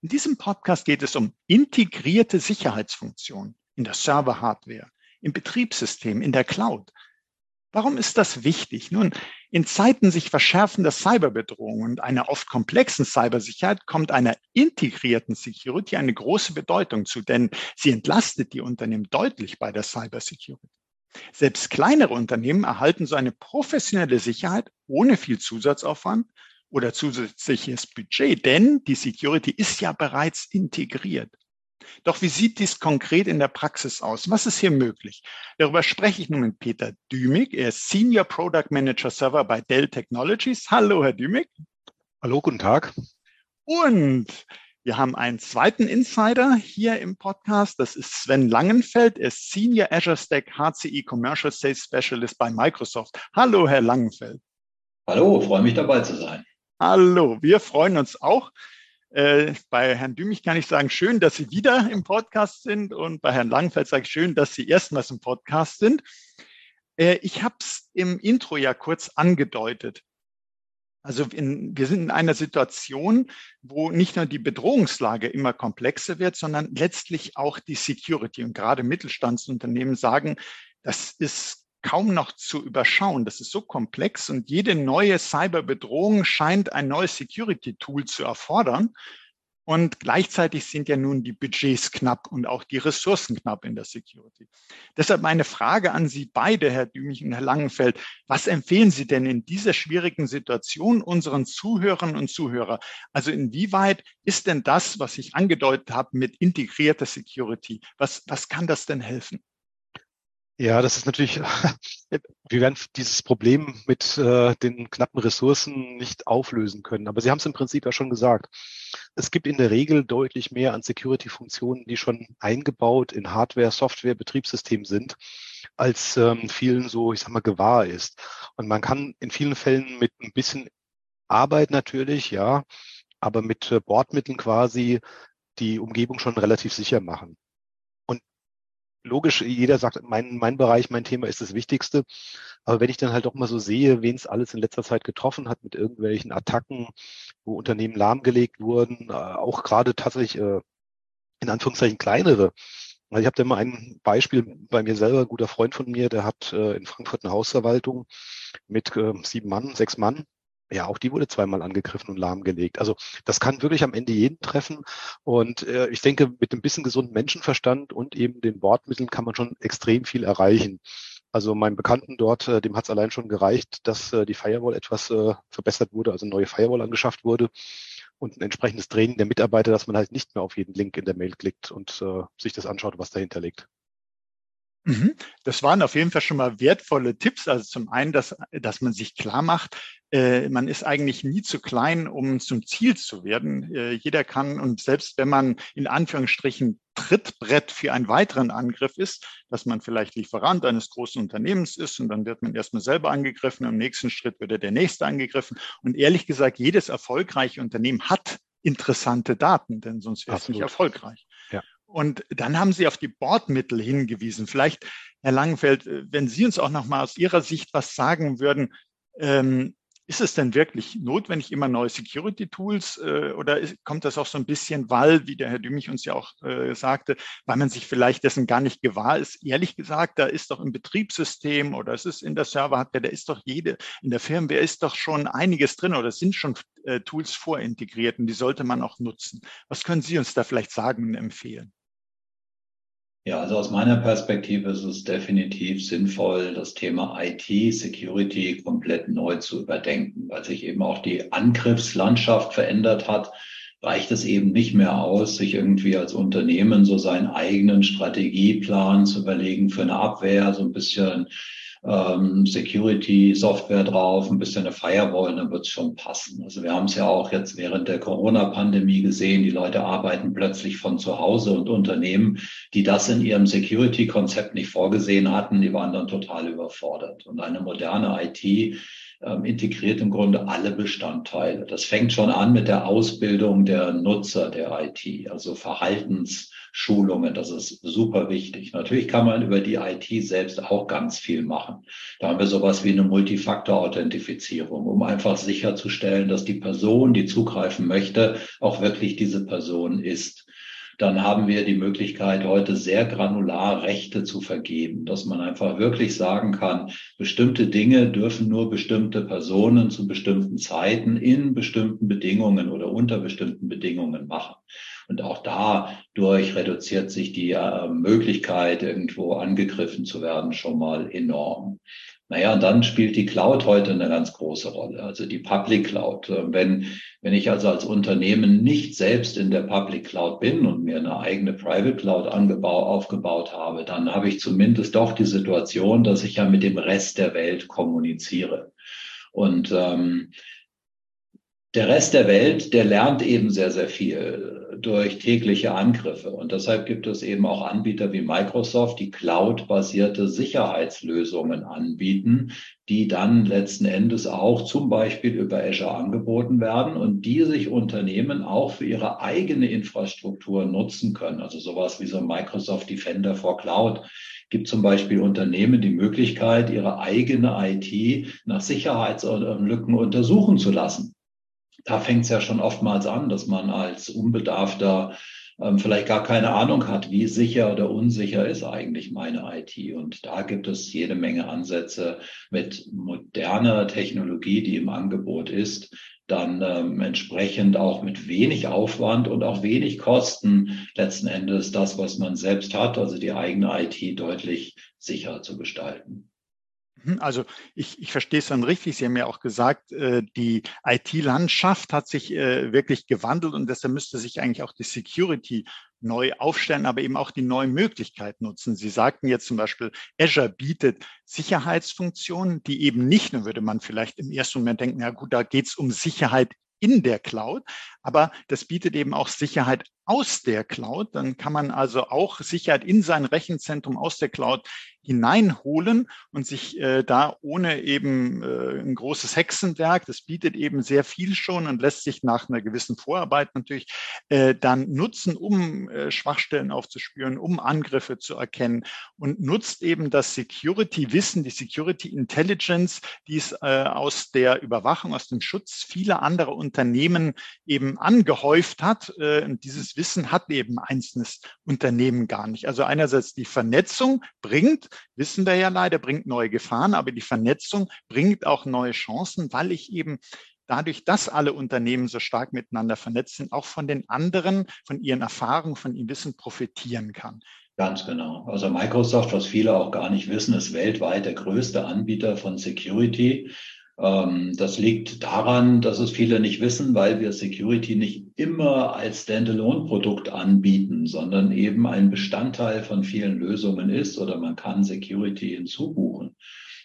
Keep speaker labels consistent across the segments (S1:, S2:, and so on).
S1: In diesem Podcast geht es um integrierte Sicherheitsfunktionen in der Server-Hardware, im Betriebssystem, in der Cloud. Warum ist das wichtig? Nun, in Zeiten sich verschärfender Cyberbedrohungen und einer oft komplexen Cybersicherheit kommt einer integrierten Security eine große Bedeutung zu, denn sie entlastet die Unternehmen deutlich bei der Cybersecurity. Selbst kleinere Unternehmen erhalten so eine professionelle Sicherheit ohne viel Zusatzaufwand oder zusätzliches Budget, denn die Security ist ja bereits integriert. Doch wie sieht dies konkret in der Praxis aus? Was ist hier möglich? Darüber spreche ich nun mit Peter Dümig. Er ist Senior Product Manager Server bei Dell Technologies. Hallo, Herr Dümig.
S2: Hallo, guten Tag.
S1: Und wir haben einen zweiten Insider hier im Podcast. Das ist Sven Langenfeld. Er ist Senior Azure Stack HCI Commercial Sales Specialist bei Microsoft. Hallo, Herr Langenfeld.
S3: Hallo, freue mich dabei zu sein.
S1: Hallo, wir freuen uns auch. Äh, bei Herrn Dümich kann ich sagen, schön, dass Sie wieder im Podcast sind und bei Herrn Langfeld sage ich schön, dass Sie erstmals im Podcast sind. Äh, ich habe es im Intro ja kurz angedeutet. Also in, wir sind in einer Situation, wo nicht nur die Bedrohungslage immer komplexer wird, sondern letztlich auch die Security. Und gerade Mittelstandsunternehmen sagen, das ist kaum noch zu überschauen. Das ist so komplex und jede neue Cyberbedrohung scheint ein neues Security-Tool zu erfordern. Und gleichzeitig sind ja nun die Budgets knapp und auch die Ressourcen knapp in der Security. Deshalb meine Frage an Sie beide, Herr Dümich und Herr Langenfeld. Was empfehlen Sie denn in dieser schwierigen Situation unseren Zuhörern und Zuhörer? Also inwieweit ist denn das, was ich angedeutet habe mit integrierter Security, was, was kann das denn helfen?
S2: Ja, das ist natürlich, wir werden dieses Problem mit äh, den knappen Ressourcen nicht auflösen können. Aber Sie haben es im Prinzip ja schon gesagt. Es gibt in der Regel deutlich mehr an Security-Funktionen, die schon eingebaut in Hardware, Software, Betriebssystem sind, als ähm, vielen so, ich sag mal, gewahr ist. Und man kann in vielen Fällen mit ein bisschen Arbeit natürlich, ja, aber mit äh, Bordmitteln quasi die Umgebung schon relativ sicher machen logisch, jeder sagt, mein, mein Bereich, mein Thema ist das Wichtigste. Aber wenn ich dann halt doch mal so sehe, wen es alles in letzter Zeit getroffen hat mit irgendwelchen Attacken, wo Unternehmen lahmgelegt wurden, äh, auch gerade tatsächlich äh, in Anführungszeichen kleinere. Also ich habe da mal ein Beispiel bei mir selber, ein guter Freund von mir, der hat äh, in Frankfurt eine Hausverwaltung mit äh, sieben Mann, sechs Mann ja, auch die wurde zweimal angegriffen und lahmgelegt. Also das kann wirklich am Ende jeden treffen. Und äh, ich denke, mit ein bisschen gesunden Menschenverstand und eben den Bordmitteln kann man schon extrem viel erreichen. Also meinem Bekannten dort, äh, dem hat es allein schon gereicht, dass äh, die Firewall etwas äh, verbessert wurde, also eine neue Firewall angeschafft wurde und ein entsprechendes Training der Mitarbeiter, dass man halt nicht mehr auf jeden Link in der Mail klickt und äh, sich das anschaut, was dahinter liegt.
S1: Mhm. Das waren auf jeden Fall schon mal wertvolle Tipps. Also zum einen, dass, dass man sich klar macht, äh, man ist eigentlich nie zu klein, um zum Ziel zu werden. Äh, jeder kann und selbst wenn man in Anführungsstrichen Trittbrett für einen weiteren Angriff ist, dass man vielleicht Lieferant eines großen Unternehmens ist und dann wird man erstmal selber angegriffen, im nächsten Schritt wird der nächste angegriffen. Und ehrlich gesagt, jedes erfolgreiche Unternehmen hat interessante Daten, denn sonst wäre es nicht erfolgreich. Ja. Und dann haben Sie auf die Bordmittel hingewiesen. Vielleicht, Herr Langenfeld, wenn Sie uns auch noch mal aus Ihrer Sicht was sagen würden, ähm, ist es denn wirklich notwendig, immer neue Security-Tools äh, oder ist, kommt das auch so ein bisschen, weil, wie der Herr Dümich uns ja auch äh, sagte, weil man sich vielleicht dessen gar nicht gewahr ist? Ehrlich gesagt, da ist doch im Betriebssystem oder es ist in der Serverhardware, da ist doch jede, in der Firmware ist doch schon einiges drin oder sind schon äh, Tools vorintegriert und die sollte man auch nutzen. Was können Sie uns da vielleicht sagen und empfehlen?
S3: Ja, also aus meiner Perspektive ist es definitiv sinnvoll, das Thema IT-Security komplett neu zu überdenken, weil sich eben auch die Angriffslandschaft verändert hat. Reicht es eben nicht mehr aus, sich irgendwie als Unternehmen so seinen eigenen Strategieplan zu überlegen für eine Abwehr, so ein bisschen ähm, Security-Software drauf, ein bisschen eine Firewall, dann wird es schon passen. Also wir haben es ja auch jetzt während der Corona-Pandemie gesehen, die Leute arbeiten plötzlich von zu Hause und Unternehmen, die das in ihrem Security-Konzept nicht vorgesehen hatten, die waren dann total überfordert. Und eine moderne IT ähm, integriert im Grunde alle Bestandteile. Das fängt schon an mit der Ausbildung der Nutzer der IT, also Verhaltensschulungen. Das ist super wichtig. Natürlich kann man über die IT selbst auch ganz viel machen. Da haben wir sowas wie eine Multifaktor-Authentifizierung, um einfach sicherzustellen, dass die Person, die zugreifen möchte, auch wirklich diese Person ist dann haben wir die Möglichkeit, heute sehr granular Rechte zu vergeben, dass man einfach wirklich sagen kann, bestimmte Dinge dürfen nur bestimmte Personen zu bestimmten Zeiten in bestimmten Bedingungen oder unter bestimmten Bedingungen machen. Und auch dadurch reduziert sich die äh, Möglichkeit, irgendwo angegriffen zu werden, schon mal enorm. Naja, und dann spielt die Cloud heute eine ganz große Rolle, also die Public Cloud. Äh, wenn, wenn ich also als Unternehmen nicht selbst in der Public Cloud bin und mir eine eigene Private Cloud angebau, aufgebaut habe, dann habe ich zumindest doch die Situation, dass ich ja mit dem Rest der Welt kommuniziere. Und ähm, der Rest der Welt, der lernt eben sehr, sehr viel durch tägliche Angriffe. Und deshalb gibt es eben auch Anbieter wie Microsoft, die cloud-basierte Sicherheitslösungen anbieten, die dann letzten Endes auch zum Beispiel über Azure angeboten werden und die sich Unternehmen auch für ihre eigene Infrastruktur nutzen können. Also sowas wie so Microsoft Defender for Cloud gibt zum Beispiel Unternehmen die Möglichkeit, ihre eigene IT nach Sicherheitslücken untersuchen zu lassen da fängt es ja schon oftmals an, dass man als Unbedarfter ähm, vielleicht gar keine Ahnung hat, wie sicher oder unsicher ist eigentlich meine IT. Und da gibt es jede Menge Ansätze mit moderner Technologie, die im Angebot ist, dann ähm, entsprechend auch mit wenig Aufwand und auch wenig Kosten letzten Endes das, was man selbst hat, also die eigene IT deutlich sicherer zu gestalten.
S1: Mhm, also ich, ich verstehe es dann richtig. Sie haben ja auch gesagt, äh, die IT-Landschaft hat sich äh, wirklich gewandelt und deshalb müsste sich eigentlich auch die Security neu aufstellen, aber eben auch die neuen Möglichkeiten nutzen. Sie sagten jetzt zum Beispiel, Azure bietet Sicherheitsfunktionen, die eben nicht, nur würde man vielleicht im ersten Moment denken, ja gut, da geht es um Sicherheit in der Cloud, aber das bietet eben auch Sicherheit aus der Cloud. Dann kann man also auch Sicherheit in sein Rechenzentrum aus der Cloud hineinholen und sich äh, da ohne eben äh, ein großes Hexenwerk, das bietet eben sehr viel schon und lässt sich nach einer gewissen Vorarbeit natürlich äh, dann nutzen, um äh, Schwachstellen aufzuspüren, um Angriffe zu erkennen und nutzt eben das Security-Wissen, die Security Intelligence, die es äh, aus der Überwachung, aus dem Schutz vieler anderer Unternehmen eben angehäuft hat. Äh, und dieses Wissen hat eben einzelnes Unternehmen gar nicht. Also einerseits die Vernetzung bringt, wissen wir ja leider, bringt neue Gefahren, aber die Vernetzung bringt auch neue Chancen, weil ich eben dadurch, dass alle Unternehmen so stark miteinander vernetzt sind, auch von den anderen, von ihren Erfahrungen, von ihrem Wissen profitieren kann.
S3: Ganz genau. Also Microsoft, was viele auch gar nicht wissen, ist weltweit der größte Anbieter von Security. Ähm, das liegt daran, dass es viele nicht wissen, weil wir Security nicht immer als Standalone-Produkt anbieten, sondern eben ein Bestandteil von vielen Lösungen ist oder man kann Security hinzubuchen.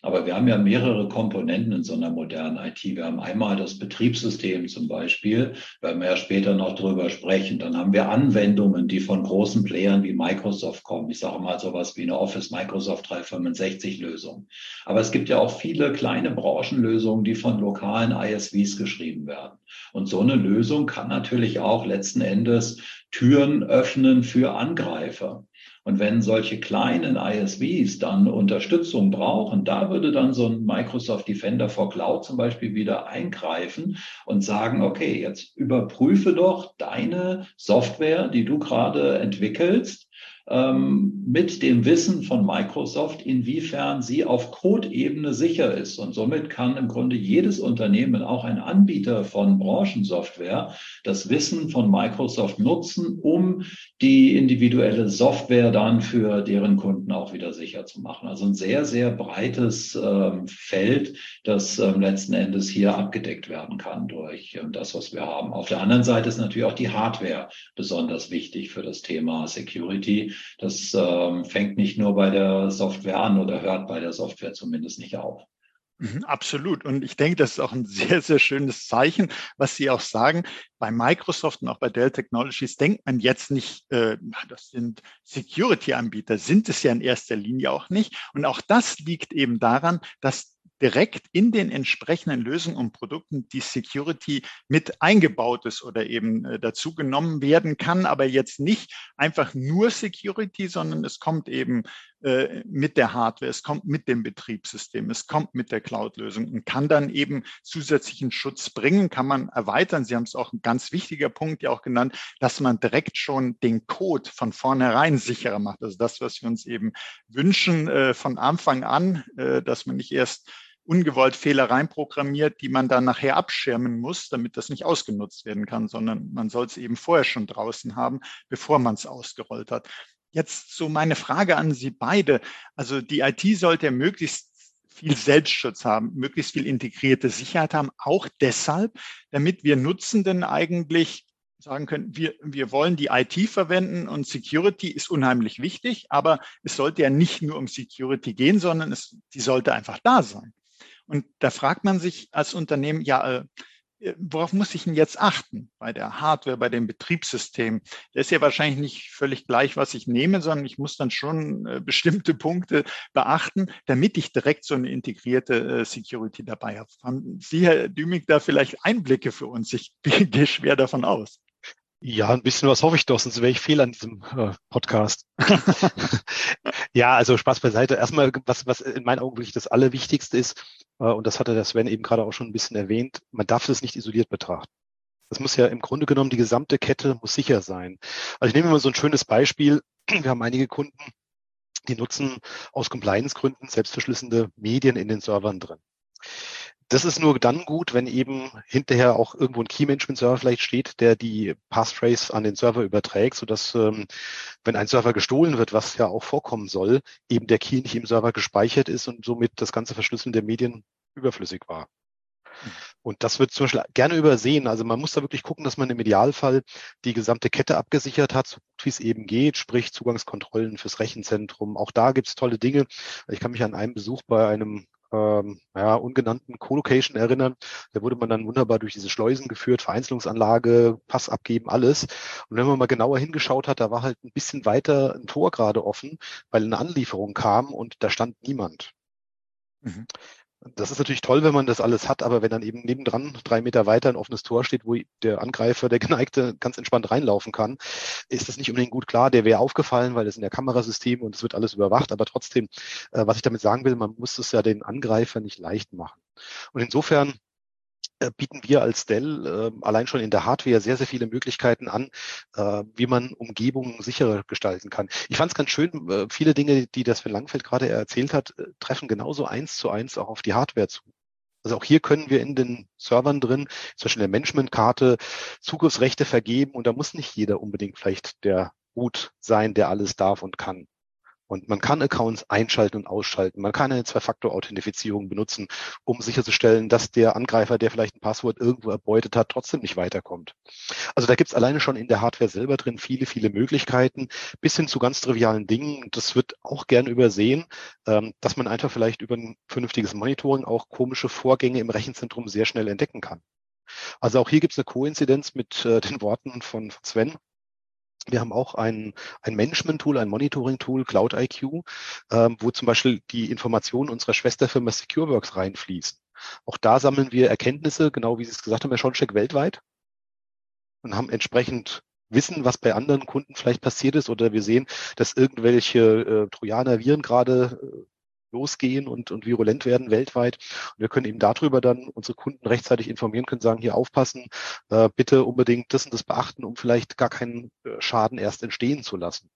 S3: Aber wir haben ja mehrere Komponenten in so einer modernen IT. Wir haben einmal das Betriebssystem zum Beispiel, werden wir ja später noch drüber sprechen. Dann haben wir Anwendungen, die von großen Playern wie Microsoft kommen. Ich sage mal sowas wie eine Office Microsoft 365 Lösung. Aber es gibt ja auch viele kleine Branchenlösungen, die von lokalen ISVs geschrieben werden. Und so eine Lösung kann natürlich auch letzten Endes Türen öffnen für Angreifer. Und wenn solche kleinen ISVs dann Unterstützung brauchen, da würde dann so ein Microsoft Defender for Cloud zum Beispiel wieder eingreifen und sagen, okay, jetzt überprüfe doch deine Software, die du gerade entwickelst ähm, mit dem Wissen von Microsoft, inwiefern sie auf Code-Ebene sicher ist. Und somit kann im Grunde jedes Unternehmen, auch ein Anbieter von Branchensoftware, das Wissen von Microsoft nutzen, um die individuelle Software dann für deren Kunden auch wieder sicher zu machen. Also ein sehr, sehr breites ähm, Feld, das ähm, letzten Endes hier abgedeckt werden kann durch ähm, das, was wir haben. Auf der anderen Seite ist natürlich auch die Hardware besonders wichtig für das Thema Security Das ähm, fängt nicht nur bei der Software an oder hört bei der Software zumindest nicht auf.
S1: Mhm, absolut. Und ich denke, das ist auch ein sehr, sehr schönes Zeichen, was Sie auch sagen. Bei Microsoft und auch bei Dell Technologies denkt man jetzt nicht, äh, das sind Security-Anbieter, sind es ja in erster Linie auch nicht. Und auch das liegt eben daran, dass direkt in den entsprechenden Lösungen und Produkten die Security mit eingebaut ist oder eben äh, dazu genommen werden kann, aber jetzt nicht einfach nur Security, sondern es kommt eben äh, mit der Hardware, es kommt mit dem Betriebssystem, es kommt mit der Cloud-Lösung und kann dann eben zusätzlichen Schutz bringen, kann man erweitern. Sie haben es auch ein ganz wichtiger Punkt ja auch genannt, dass man direkt schon den Code von vornherein sicherer macht. Also das, was wir uns eben wünschen äh, von Anfang an, dass man nicht erst ungewollt Fehler reinprogrammiert, die man dann nachher abschirmen muss, damit das nicht ausgenutzt werden kann, sondern man soll es eben vorher schon draußen haben, bevor man es ausgerollt hat. Jetzt so meine Frage an Sie beide. Also die IT sollte möglichst viel Selbstschutz haben, möglichst viel integrierte Sicherheit haben, auch deshalb, damit wir Nutzenden eigentlich sagen können, wir, wir wollen die IT verwenden und Security ist unheimlich wichtig, aber es sollte ja nicht nur um Security gehen, sondern es, die sollte einfach da sein. Und da fragt man sich als Unternehmen, ja, äh, worauf muss ich denn jetzt achten bei der Hardware, bei dem Betriebssystem? Das ist ja wahrscheinlich nicht völlig gleich, was ich nehme, sondern ich muss dann schon äh, bestimmte Punkte beachten, damit ich direkt so eine integrierte äh, Security dabei habe. Haben Sie, Herr Dümig, da vielleicht Einblicke für uns? Ich gehe schwer davon aus.
S2: Ja, ein bisschen was hoffe ich doch, sonst wäre ich fehl an diesem äh, Podcast. ja, also Spaß beiseite. Erstmal, was, was in meinen Augen wirklich das Allerwichtigste ist, äh, und das hatte der Sven eben gerade auch schon ein bisschen erwähnt, man darf das nicht isoliert betrachten. Das muss ja im Grunde genommen, die gesamte Kette muss sicher sein. Also ich nehme mal so ein schönes Beispiel. Wir haben einige Kunden, die nutzen aus Compliance-Gründen selbstverschlüsselnde Medien in den Servern drin. Das ist nur dann gut, wenn eben hinterher auch irgendwo ein Key-Management-Server vielleicht steht, der die Passphrase an den Server überträgt, sodass, ähm, wenn ein Server gestohlen wird, was ja auch vorkommen soll, eben der Key nicht im Server gespeichert ist und somit das ganze Verschlüsseln der Medien überflüssig war. Und das wird zum Beispiel gerne übersehen. Also man muss da wirklich gucken, dass man im Idealfall die gesamte Kette abgesichert hat, so gut wie es eben geht, sprich Zugangskontrollen fürs Rechenzentrum. Auch da gibt es tolle Dinge. Ich kann mich an einen Besuch bei einem ähm, ja, ungenannten Co-Location erinnern. Da wurde man dann wunderbar durch diese Schleusen geführt, Vereinzelungsanlage, Pass abgeben, alles. Und wenn man mal genauer hingeschaut hat, da war halt ein bisschen weiter ein Tor gerade offen, weil eine Anlieferung kam und da stand niemand. Mhm. Das ist natürlich toll, wenn man das alles hat, aber wenn dann eben nebendran drei Meter weiter ein offenes Tor steht, wo der Angreifer, der Geneigte ganz entspannt reinlaufen kann, ist das nicht unbedingt gut klar. Der wäre aufgefallen, weil es in der Kamerasystem und es wird alles überwacht. Aber trotzdem, äh, was ich damit sagen will, man muss es ja den Angreifer nicht leicht machen. Und insofern bieten wir als Dell äh, allein schon in der Hardware sehr, sehr viele Möglichkeiten an, äh, wie man Umgebungen sicherer gestalten kann. Ich fand es ganz schön, äh, viele Dinge, die das Sven Langfeld gerade erzählt hat, äh, treffen genauso eins zu eins auch auf die Hardware zu. Also auch hier können wir in den Servern drin, zum Beispiel in der Managementkarte, Zugriffsrechte vergeben und da muss nicht jeder unbedingt vielleicht der Root sein, der alles darf und kann. Und man kann Accounts einschalten und ausschalten. Man kann eine Zwei-Faktor-Authentifizierung benutzen, um sicherzustellen, dass der Angreifer, der vielleicht ein Passwort irgendwo erbeutet hat, trotzdem nicht weiterkommt. Also da gibt es alleine schon in der Hardware selber drin viele, viele Möglichkeiten, bis hin zu ganz trivialen Dingen. Das wird auch gern übersehen, ähm, dass man einfach vielleicht über ein vernünftiges Monitoring auch komische Vorgänge im Rechenzentrum sehr schnell entdecken kann. Also auch hier gibt es eine Koinzidenz mit äh, den Worten von Sven. Wir haben auch ein, ein Management-Tool, ein Monitoring-Tool, Cloud IQ, ähm, wo zum Beispiel die Informationen unserer Schwesterfirma SecureWorks reinfließen. Auch da sammeln wir Erkenntnisse, genau wie Sie es gesagt haben, Herr Schoncheck, weltweit und haben entsprechend Wissen, was bei anderen Kunden vielleicht passiert ist oder wir sehen, dass irgendwelche äh, Trojaner, Viren gerade äh, losgehen und, und virulent werden weltweit. Und wir können eben darüber dann unsere Kunden rechtzeitig informieren, können sagen, hier aufpassen, äh, bitte unbedingt das und das beachten, um vielleicht gar keinen äh, Schaden erst entstehen zu lassen.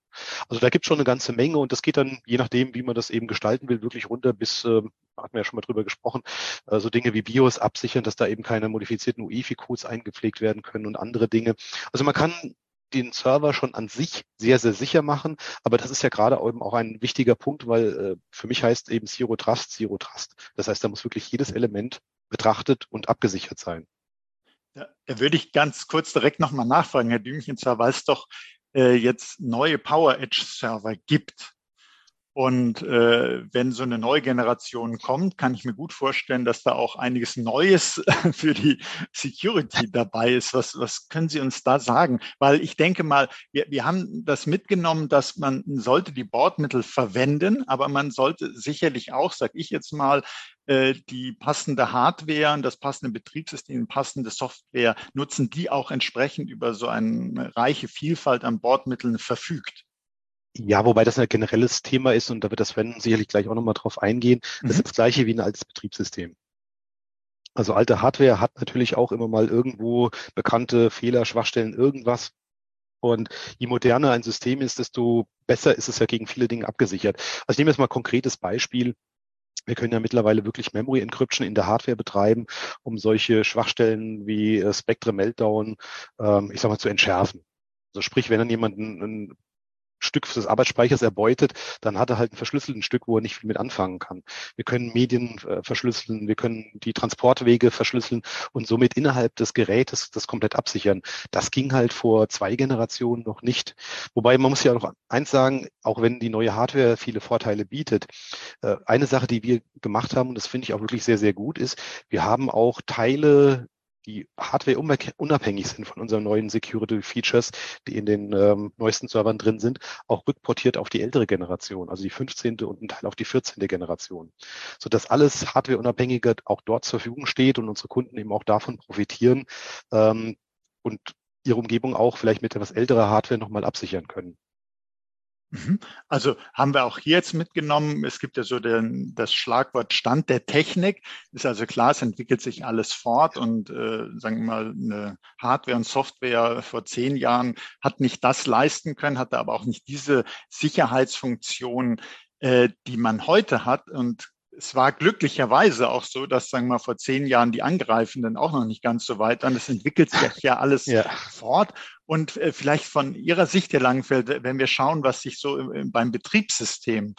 S2: Also da gibt es schon eine ganze Menge und das geht dann, je nachdem, wie man das eben gestalten will, wirklich runter bis, äh, hatten wir ja schon mal drüber gesprochen, äh, so Dinge wie BIOS absichern, dass da eben keine modifizierten UEFI-Codes eingepflegt werden können und andere Dinge. Also man kann den Server schon an sich sehr, sehr sicher machen. Aber das ist ja gerade eben auch ein wichtiger Punkt, weil äh, für mich heißt eben Zero Trust, Zero Trust. Das heißt, da muss wirklich jedes Element betrachtet und abgesichert sein.
S1: Da, da würde ich ganz kurz direkt nochmal nachfragen, Herr Dümchen, zwar, weil es doch äh, jetzt neue Power Edge Server gibt, und äh, wenn so eine neue Generation kommt, kann ich mir gut vorstellen, dass da auch einiges Neues für die Security dabei ist. Was, was können Sie uns da sagen? Weil ich denke mal, wir, wir haben das mitgenommen, dass man sollte die Bordmittel verwenden, aber man sollte sicherlich auch, sag ich jetzt mal, äh, die passende Hardware und das passende Betriebssystem, passende Software nutzen, die auch entsprechend über so eine reiche Vielfalt an Bordmitteln verfügt.
S2: Ja, wobei das ein generelles Thema ist und da wird das Sven sicherlich gleich auch nochmal drauf eingehen. Das mhm. ist das gleiche wie ein altes Betriebssystem. Also alte Hardware hat natürlich auch immer mal irgendwo bekannte Fehler, Schwachstellen, irgendwas. Und je moderner ein System ist, desto besser ist es ja gegen viele Dinge abgesichert. Also ich nehme jetzt mal ein konkretes Beispiel. Wir können ja mittlerweile wirklich Memory Encryption in der Hardware betreiben, um solche Schwachstellen wie äh, Spectre Meltdown, ähm, ich sag mal, zu entschärfen. Also sprich, wenn dann jemand ein Stück des Arbeitsspeichers erbeutet, dann hat er halt ein verschlüsseltes Stück, wo er nicht viel mit anfangen kann. Wir können Medien äh, verschlüsseln, wir können die Transportwege verschlüsseln und somit innerhalb des Gerätes das komplett absichern. Das ging halt vor zwei Generationen noch nicht. Wobei man muss ja noch eins sagen, auch wenn die neue Hardware viele Vorteile bietet, äh, eine Sache, die wir gemacht haben, und das finde ich auch wirklich sehr, sehr gut, ist, wir haben auch Teile die Hardware unabhängig sind von unseren neuen Security Features, die in den ähm, neuesten Servern drin sind, auch rückportiert auf die ältere Generation, also die 15. und ein Teil auf die 14. Generation, sodass alles Hardware unabhängige auch dort zur Verfügung steht und unsere Kunden eben auch davon profitieren ähm, und ihre Umgebung auch vielleicht mit etwas älterer Hardware nochmal absichern können.
S1: Mhm. Also haben wir auch hier jetzt mitgenommen, es gibt ja so den, das Schlagwort Stand der Technik. Ist also klar, es entwickelt sich alles fort und äh, sagen wir mal, eine Hardware und Software vor zehn Jahren hat nicht das leisten können, hatte aber auch nicht diese Sicherheitsfunktion, äh, die man heute hat. Und es war glücklicherweise auch so, dass, sagen wir mal, vor zehn Jahren die Angreifenden auch noch nicht ganz so weit waren. Das entwickelt sich ja alles ja. fort. Und äh, vielleicht von Ihrer Sicht, Herr Langenfeld, wenn wir schauen, was sich so im, beim Betriebssystem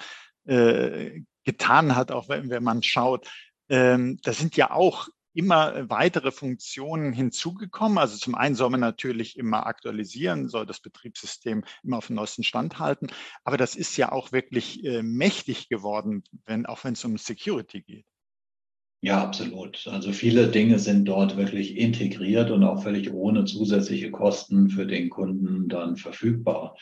S1: äh, getan hat, auch wenn, wenn man schaut, ähm, da sind ja auch immer weitere Funktionen hinzugekommen. Also zum einen soll man natürlich immer aktualisieren, soll das Betriebssystem immer auf den neuesten Stand halten. Aber das ist ja auch wirklich äh, mächtig geworden, wenn, auch wenn es um Security geht.
S3: Ja, absolut. Also viele Dinge sind dort wirklich integriert und auch völlig ohne zusätzliche Kosten für den Kunden dann verfügbar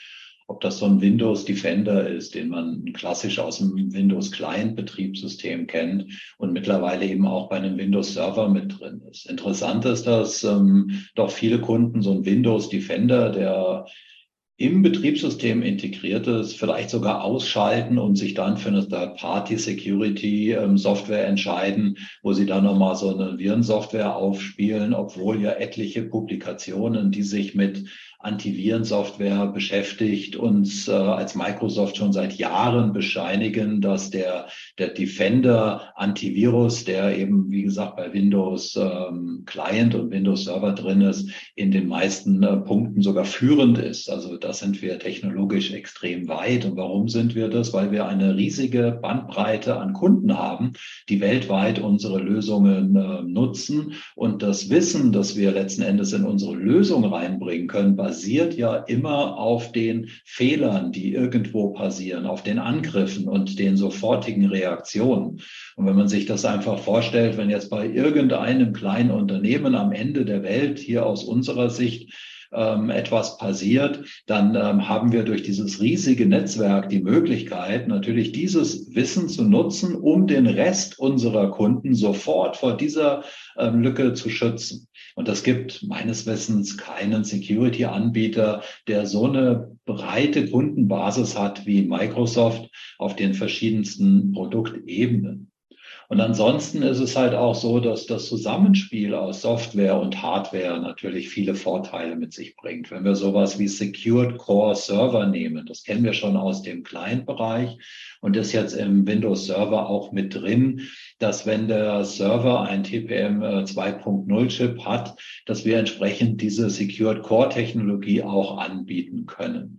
S3: ob das so ein Windows Defender ist, den man klassisch aus dem Windows Client Betriebssystem kennt und mittlerweile eben auch bei einem Windows Server mit drin ist. Interessant ist, dass ähm, doch viele Kunden so ein Windows Defender, der im Betriebssystem integriert ist, vielleicht sogar ausschalten und sich dann für eine Third-Party-Security-Software ähm, entscheiden, wo sie dann nochmal so eine Virensoftware aufspielen, obwohl ja etliche Publikationen, die sich mit Antivirensoftware beschäftigt, uns äh, als Microsoft schon seit Jahren bescheinigen, dass der, der Defender Antivirus, der eben, wie gesagt, bei Windows ähm, Client und Windows Server drin ist, in den meisten äh, Punkten sogar führend ist. Also da sind wir technologisch extrem weit. Und warum sind wir das? Weil wir eine riesige Bandbreite an Kunden haben, die weltweit unsere Lösungen äh, nutzen. Und das Wissen, das wir letzten Endes in unsere Lösung reinbringen können, basiert ja immer auf den Fehlern, die irgendwo passieren, auf den Angriffen und den sofortigen Reaktionen. Und wenn man sich das einfach vorstellt, wenn jetzt bei irgendeinem kleinen Unternehmen am Ende der Welt hier aus unserer Sicht ähm, etwas passiert, dann ähm, haben wir durch dieses riesige Netzwerk die Möglichkeit, natürlich dieses Wissen zu nutzen, um den Rest unserer Kunden sofort vor dieser ähm, Lücke zu schützen. Und es gibt meines Wissens keinen Security-Anbieter, der so eine breite Kundenbasis hat wie Microsoft auf den verschiedensten Produktebenen. Und ansonsten ist es halt auch so, dass das Zusammenspiel aus Software und Hardware natürlich viele Vorteile mit sich bringt. Wenn wir sowas wie Secured Core Server nehmen, das kennen wir schon aus dem Client-Bereich und ist jetzt im Windows Server auch mit drin, dass wenn der Server ein TPM 2.0 Chip hat, dass wir entsprechend diese Secured Core Technologie auch anbieten können.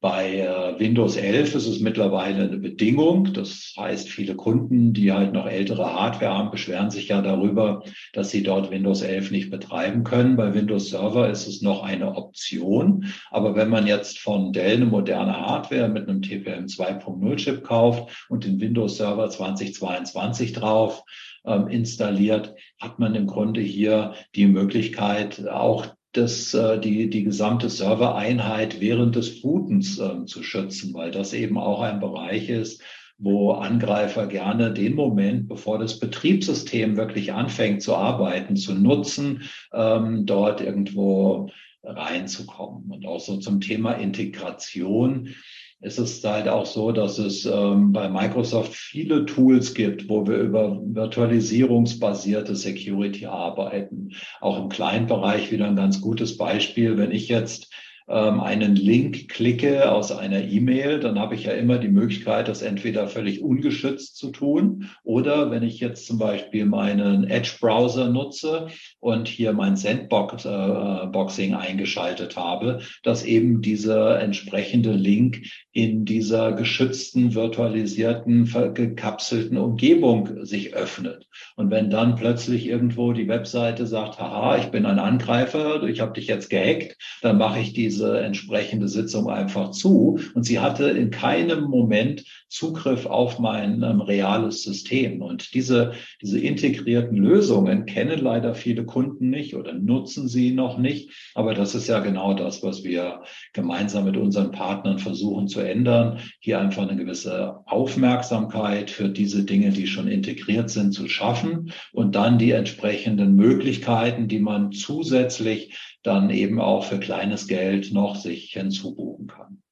S3: Bei äh, Windows 11 ist es mittlerweile eine Bedingung. Das heißt, viele Kunden, die halt noch ältere Hardware haben, beschweren sich ja darüber, dass sie dort Windows 11 nicht betreiben können. Bei Windows Server ist es noch eine Option. Aber wenn man jetzt von Dell eine moderne Hardware mit einem TPM 2.0 Chip kauft und den Windows Server 2022 drauf, ähm, installiert, hat man im Grunde hier die Möglichkeit, auch das, äh, die, die gesamte Servereinheit während des Bootens äh, zu schützen, weil das eben auch ein Bereich ist, wo Angreifer gerne den Moment, bevor das Betriebssystem wirklich anfängt zu arbeiten, zu nutzen, ähm, dort irgendwo reinzukommen. Und auch so zum Thema Integration ist es halt auch so, dass es ähm, bei Microsoft viele Tools gibt, wo wir über virtualisierungsbasierte Security arbeiten. Auch im Client-Bereich wieder ein ganz gutes Beispiel. Wenn ich jetzt ähm, einen Link klicke aus einer E-Mail, dann habe ich ja immer die Möglichkeit, das entweder völlig ungeschützt zu tun oder wenn ich jetzt zum Beispiel meinen Edge-Browser nutze und hier mein Sandboxing äh, eingeschaltet habe, dass eben dieser entsprechende Link in dieser geschützten, virtualisierten, gekapselten Umgebung sich öffnet. Und wenn dann plötzlich irgendwo die Webseite sagt, haha, ich bin ein Angreifer, ich habe dich jetzt gehackt, dann mache ich diese diese entsprechende Sitzung einfach zu und sie hatte in keinem Moment Zugriff auf mein ähm, reales System. Und diese, diese integrierten Lösungen kennen leider viele Kunden nicht oder nutzen sie noch nicht. Aber das ist ja genau das, was wir gemeinsam mit unseren Partnern versuchen zu ändern. Hier einfach eine gewisse Aufmerksamkeit für diese Dinge, die schon integriert sind, zu schaffen und dann die entsprechenden Möglichkeiten, die man zusätzlich dann eben auch für kleines Geld noch sich hinzubuchen kann.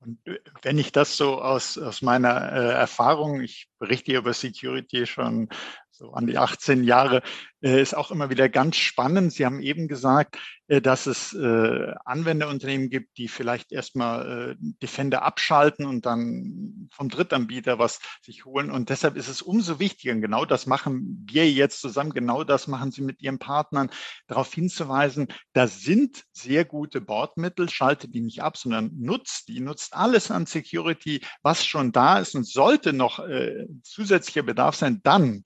S1: Und wenn ich das so aus, aus meiner äh, Erfahrung, ich berichte über Security schon so an die 18 Jahre, äh, ist auch immer wieder ganz spannend. Sie haben eben gesagt, äh, dass es äh, Anwenderunternehmen gibt, die vielleicht erstmal Defender abschalten und dann vom Drittanbieter was sich holen. Und deshalb ist es umso wichtiger, und genau das machen wir jetzt zusammen, genau das machen Sie mit Ihren Partnern, darauf hinzuweisen, da sind sehr gute Bordmittel, schaltet die nicht ab, sondern nutzt die, nutzt alles an Security, was schon da ist und sollte noch zusätzlicher Bedarf sein, dann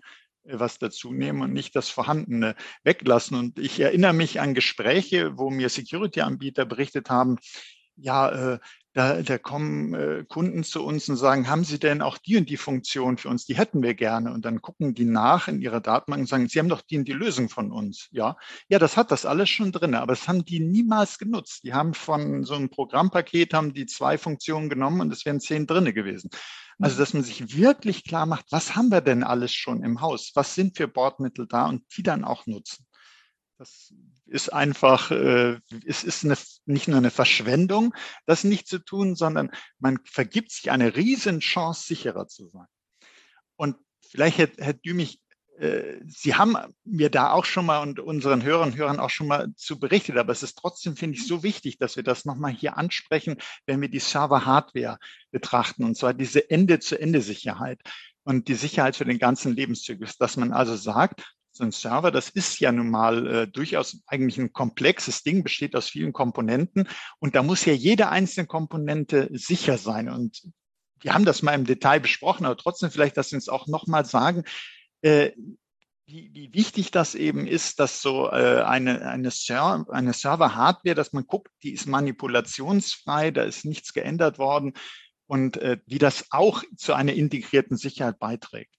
S1: was dazu nehmen und nicht das Vorhandene weglassen. Und ich erinnere mich an Gespräche, wo mir Security-Anbieter berichtet haben, ja, äh, da, da kommen äh, Kunden zu uns und sagen, haben Sie denn auch die und die Funktion für uns? Die hätten wir gerne. Und dann gucken die nach in ihrer Datenbank und sagen, Sie haben doch die und die Lösung von uns. Ja, ja, das hat das alles schon drin, aber das haben die niemals genutzt. Die haben von so einem Programmpaket haben die zwei Funktionen genommen und es wären zehn drinne gewesen. Also, dass man sich wirklich klar macht, was haben wir denn alles schon im Haus? Was sind für Bordmittel da und die dann auch nutzen? Das ist einfach, äh, es ist eine, nicht nur eine Verschwendung, das nicht zu tun, sondern man vergibt sich eine riesen Chance, sicherer zu sein. Und vielleicht, Herr, Herr Dümich, Sie haben mir da auch schon mal und unseren Hörern und Hörern auch schon mal zu berichtet, aber es ist trotzdem, finde ich, so wichtig, dass wir das nochmal hier ansprechen, wenn wir die Server-Hardware betrachten, und zwar diese Ende-zu-Ende-Sicherheit und die Sicherheit für den ganzen Lebenszyklus, dass man also sagt, so ein Server, das ist ja nun mal äh, durchaus eigentlich ein komplexes Ding, besteht aus vielen Komponenten und da muss ja jede einzelne Komponente sicher sein. Und wir haben das mal im Detail besprochen, aber trotzdem vielleicht, dass Sie uns auch nochmal sagen, äh, wie, wie wichtig das eben ist, dass so äh, eine, eine, Ser eine Server-Hardware, dass man guckt, die ist manipulationsfrei, da ist nichts geändert worden und äh, wie das auch zu einer integrierten Sicherheit beiträgt.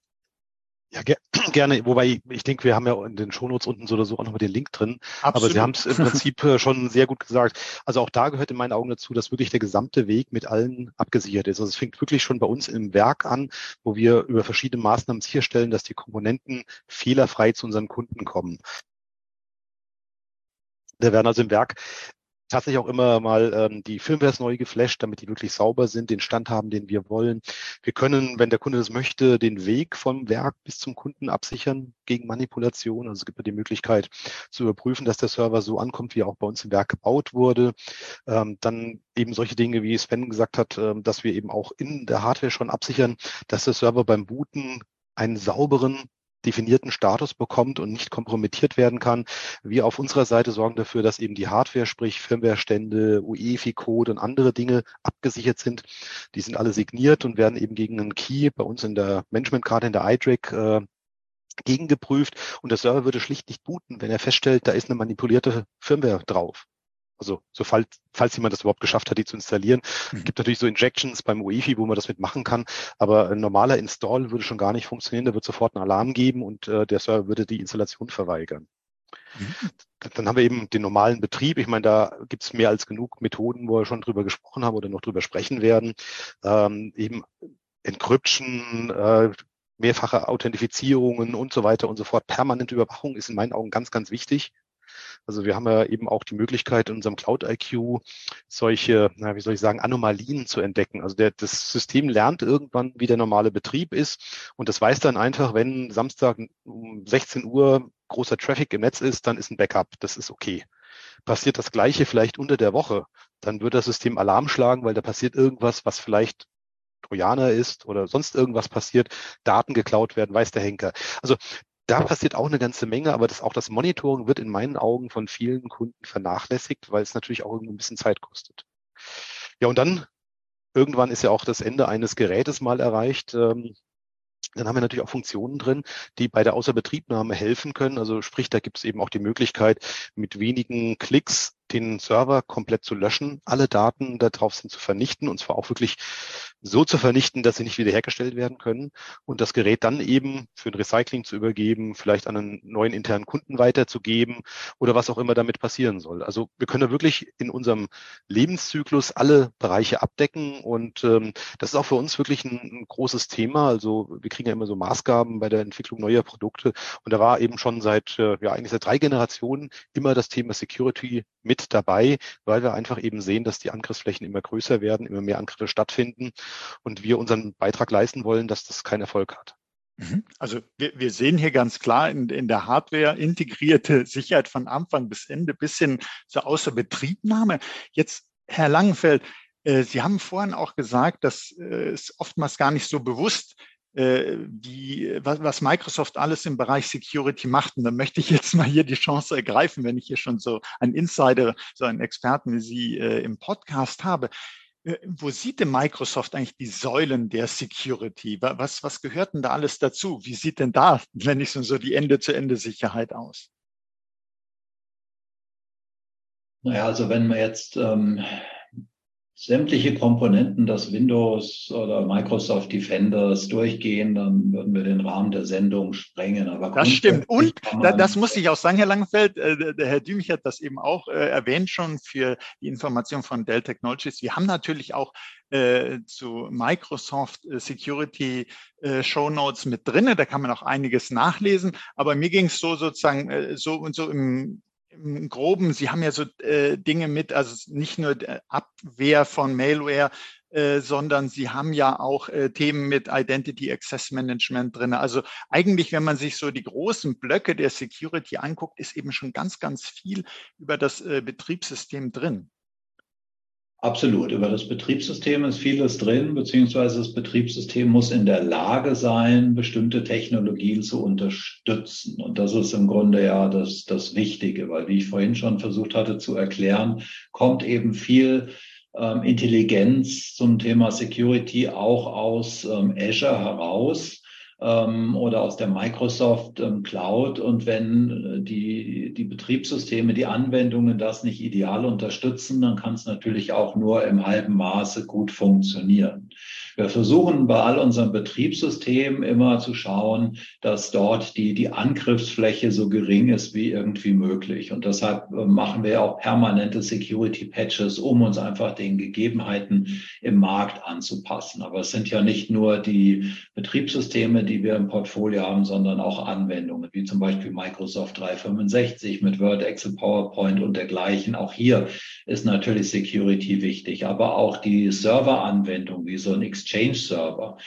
S2: Ja, ger gerne. Wobei ich denke, wir haben ja in den Shownotes unten so oder so auch nochmal den Link drin. Absolut. Aber Sie haben es im Prinzip äh, schon sehr gut gesagt. Also auch da gehört in meinen Augen dazu, dass wirklich der gesamte Weg mit allen abgesichert ist. Also es fängt wirklich schon bei uns im Werk an, wo wir über verschiedene Maßnahmen sicherstellen, dass die Komponenten fehlerfrei zu unseren Kunden kommen. Da werden also im Werk tatsächlich auch immer mal ähm, die Firmwares neu geflasht, damit die wirklich sauber sind, den Stand haben, den wir wollen. Wir können, wenn der Kunde das möchte, den Weg vom Werk bis zum Kunden absichern gegen Manipulation. Also es gibt die Möglichkeit zu überprüfen, dass der Server so ankommt, wie er auch bei uns im Werk gebaut wurde. Ähm, dann eben solche Dinge, wie Sven gesagt hat, ähm, dass wir eben auch in der Hardware schon absichern, dass der Server beim Booten einen sauberen definierten Status bekommt und nicht kompromittiert werden kann. Wir auf unserer Seite sorgen dafür, dass eben die Hardware, sprich Firmware-Stände, UEFI-Code und andere Dinge abgesichert sind. Die sind alle signiert und werden eben gegen einen Key bei uns in der Management-Karte, in der iDRAC, äh, gegengeprüft und der Server würde schlicht nicht booten, wenn er feststellt, da ist eine manipulierte Firmware drauf. Also so falls, falls jemand das überhaupt geschafft hat, die zu installieren. Mhm. Es gibt natürlich so Injections beim UEFI, wo man das mitmachen kann, aber ein normaler Install würde schon gar nicht funktionieren. Da wird sofort einen Alarm geben und äh, der Server würde die Installation verweigern. Mhm. Dann haben wir eben den normalen Betrieb. Ich meine, da gibt es mehr als genug Methoden, wo wir schon drüber gesprochen haben oder noch drüber sprechen werden. Ähm, eben Encryption, äh, mehrfache Authentifizierungen und so weiter und so fort. Permanente Überwachung ist in meinen Augen ganz, ganz wichtig. Also wir haben ja eben auch die Möglichkeit in unserem Cloud IQ solche, na, wie soll ich sagen, Anomalien zu entdecken. Also der, das System lernt irgendwann, wie der normale Betrieb ist und das weiß dann einfach, wenn Samstag um 16 Uhr großer Traffic im Netz ist, dann ist ein Backup. Das ist okay. Passiert das Gleiche vielleicht unter der Woche, dann wird das System Alarm schlagen, weil da passiert irgendwas, was vielleicht Trojaner ist oder sonst irgendwas passiert, Daten geklaut werden, weiß der Henker. Also da passiert auch eine ganze Menge, aber das, auch das Monitoring wird in meinen Augen von vielen Kunden vernachlässigt, weil es natürlich auch irgendwo ein bisschen Zeit kostet. Ja, und dann irgendwann ist ja auch das Ende eines Gerätes mal erreicht. Ähm, dann haben wir natürlich auch Funktionen drin, die bei der Außerbetriebnahme helfen können. Also sprich, da gibt es eben auch die Möglichkeit, mit wenigen Klicks den Server komplett zu löschen, alle Daten darauf sind zu vernichten und zwar auch wirklich so zu vernichten, dass sie nicht wiederhergestellt werden können und das Gerät dann eben für ein Recycling zu übergeben, vielleicht an einen neuen internen Kunden weiterzugeben oder was auch immer damit passieren soll. Also wir können da wirklich in unserem Lebenszyklus alle Bereiche abdecken und ähm, das ist auch für uns wirklich ein, ein großes Thema. Also wir kriegen ja immer so Maßgaben bei der Entwicklung neuer Produkte und da war eben schon seit äh, ja eigentlich seit drei Generationen immer das Thema Security mit dabei, weil wir einfach eben sehen, dass die Angriffsflächen immer größer werden, immer mehr Angriffe stattfinden und wir unseren Beitrag leisten wollen, dass das keinen Erfolg hat.
S1: Mhm. Also wir, wir sehen hier ganz klar in, in der Hardware integrierte Sicherheit von Anfang bis Ende bis hin zur Außerbetriebnahme. Jetzt, Herr Langenfeld, äh, Sie haben vorhin auch gesagt, dass äh, es oftmals gar nicht so bewusst äh, die, was, Microsoft alles im Bereich Security macht. Und da möchte ich jetzt mal hier die Chance ergreifen, wenn ich hier schon so einen Insider, so einen Experten wie Sie äh, im Podcast habe. Äh, wo sieht denn Microsoft eigentlich die Säulen der Security? Was, was gehört denn da alles dazu? Wie sieht denn da, wenn ich so die Ende-zu-Ende-Sicherheit aus?
S3: Naja, also wenn man jetzt ähm, sämtliche Komponenten des Windows oder Microsoft Defenders durchgehen, dann würden wir den Rahmen der Sendung sprengen.
S1: Aber das stimmt. Und das muss ich auch sagen, Herr Langenfeld, äh, der Herr Dümich hat das eben auch äh, erwähnt schon für die Information von Dell Technologies. Wir haben natürlich auch äh, zu Microsoft Security Show Notes mit drinne. Da kann man auch einiges nachlesen. Aber mir ging es so sozusagen so und so im im Groben, Sie haben ja so äh, Dinge mit, also nicht nur Abwehr von Malware, äh, sondern Sie haben ja auch äh, Themen mit Identity Access Management drin. Also eigentlich, wenn man sich so die großen Blöcke der Security anguckt, ist eben schon ganz, ganz viel über das äh, Betriebssystem drin.
S3: Absolut. Über das Betriebssystem ist vieles drin, beziehungsweise das Betriebssystem muss in der Lage sein, bestimmte Technologien zu unterstützen. Und das ist im Grunde ja das, das Wichtige, weil wie ich vorhin schon versucht hatte zu erklären, kommt eben viel ähm, Intelligenz zum Thema Security auch aus ähm, Azure heraus ähm, oder aus der Microsoft ähm, Cloud. Und wenn äh, die, die Betriebssysteme, die Anwendungen das nicht ideal unterstützen, dann kann es natürlich auch nur im halben Maße gut funktionieren. Wir versuchen bei all unseren Betriebssystemen immer zu schauen, dass dort die, die Angriffsfläche so gering ist wie irgendwie möglich. Und deshalb äh, machen wir auch permanente Security Patches, um uns einfach den Gegebenheiten im Markt anzupassen. Aber es sind ja nicht nur die Betriebssysteme, die wir im Portfolio haben, sondern auch Anwendungen, wie zum Beispiel Microsoft 365 mit Word, Excel, PowerPoint und dergleichen. Auch hier ist natürlich Security wichtig, aber auch die Serveranwendung wie so ein Exchange Server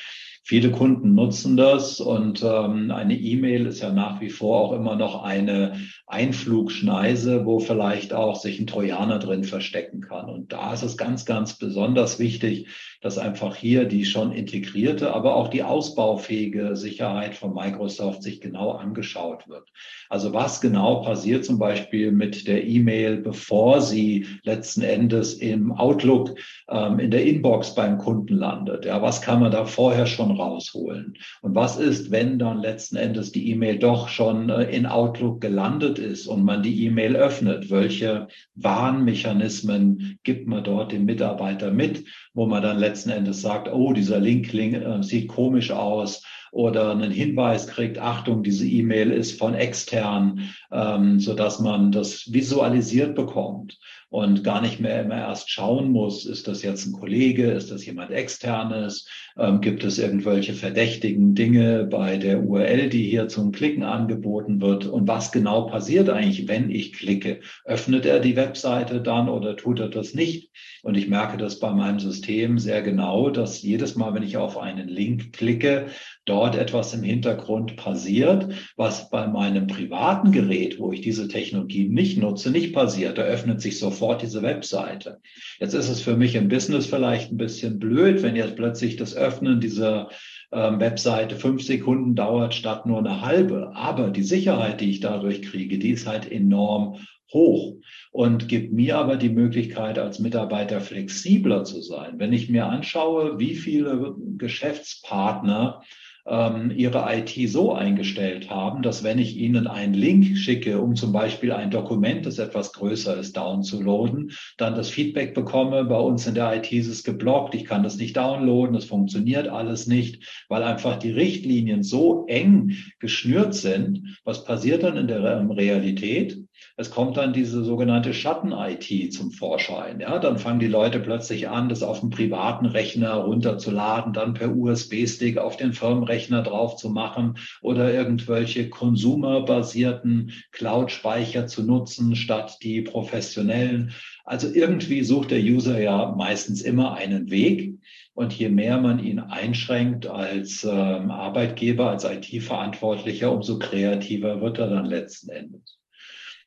S3: Viele Kunden nutzen das und ähm, eine E-Mail ist ja nach wie vor auch immer noch eine Einflugschneise, wo vielleicht auch sich ein Trojaner drin verstecken kann. Und da ist es ganz, ganz besonders wichtig, dass einfach hier die schon integrierte, aber auch die ausbaufähige Sicherheit von Microsoft sich genau angeschaut wird. Also was genau passiert zum Beispiel mit der E-Mail, bevor sie letzten Endes im Outlook ähm, in der Inbox beim Kunden landet? Ja, was kann man da vorher schon rausholen? Und was ist, wenn dann letzten Endes die E-Mail doch schon äh, in Outlook gelandet ist und man die E-Mail öffnet? Welche Warnmechanismen gibt man dort dem Mitarbeiter mit, wo man dann letzten Endes sagt, oh, dieser Link äh, sieht komisch aus oder einen Hinweis kriegt, Achtung, diese E-Mail ist von extern, ähm, so dass man das visualisiert bekommt und gar nicht mehr immer erst schauen muss, ist das jetzt ein Kollege, ist das jemand externes, ähm, gibt es irgendwelche verdächtigen Dinge bei der URL, die hier zum Klicken angeboten wird und was genau passiert eigentlich, wenn ich klicke? Öffnet er die Webseite dann oder tut er das nicht? Und ich merke das bei meinem System sehr genau, dass jedes Mal, wenn ich auf einen Link klicke, dort etwas im Hintergrund passiert, was bei meinem privaten Gerät, wo ich diese Technologie nicht nutze, nicht passiert. Da öffnet sich sofort diese Webseite. Jetzt ist es für mich im Business vielleicht ein bisschen blöd, wenn jetzt plötzlich das Öffnen dieser ähm, Webseite fünf Sekunden dauert statt nur eine halbe. Aber die Sicherheit, die ich dadurch kriege, die ist halt enorm hoch und gibt mir aber die Möglichkeit, als Mitarbeiter flexibler zu sein. Wenn ich mir anschaue, wie viele Geschäftspartner ähm, ihre IT so eingestellt haben, dass wenn ich ihnen einen Link schicke, um zum Beispiel ein Dokument, das etwas größer ist, downzuladen, dann das Feedback bekomme, bei uns in der IT ist es geblockt, ich kann das nicht downloaden, das funktioniert alles nicht, weil einfach die Richtlinien so eng geschnürt sind. Was passiert dann in der Realität? Es kommt dann diese sogenannte Schatten-IT zum Vorschein. Ja, dann fangen die Leute plötzlich an, das auf dem privaten Rechner runterzuladen, dann per USB-Stick auf den Firmenrechner drauf zu machen oder irgendwelche konsumerbasierten Cloud-Speicher zu nutzen statt die professionellen. Also irgendwie sucht der User ja meistens immer einen Weg. Und je mehr man ihn einschränkt als ähm, Arbeitgeber, als IT-Verantwortlicher, umso kreativer wird er dann letzten Endes.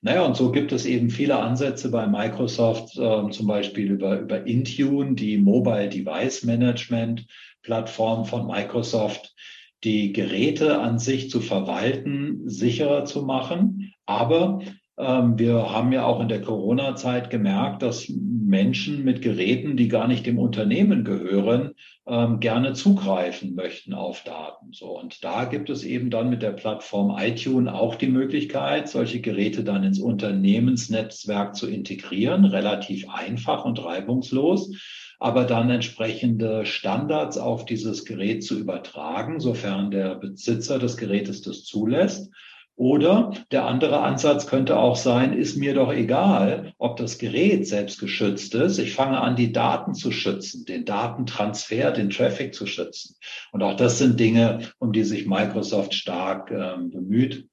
S3: Naja, und so gibt es eben viele Ansätze bei Microsoft, äh, zum Beispiel über, über Intune, die Mobile Device Management Plattform von Microsoft, die Geräte an sich zu verwalten, sicherer zu machen, aber wir haben ja auch in der Corona-Zeit gemerkt, dass Menschen mit Geräten, die gar nicht dem Unternehmen gehören, ähm, gerne zugreifen möchten auf Daten. So. Und da gibt es eben dann mit der Plattform iTunes auch die Möglichkeit, solche Geräte dann ins Unternehmensnetzwerk zu integrieren. Relativ einfach und reibungslos aber dann entsprechende Standards auf dieses Gerät zu übertragen, sofern der Besitzer des Gerätes das zulässt. Oder der andere Ansatz könnte auch sein, ist mir doch egal, ob das Gerät selbst geschützt ist. Ich fange an, die Daten zu schützen, den Datentransfer, den Traffic zu schützen. Und auch das sind Dinge, um die sich Microsoft stark ähm, bemüht,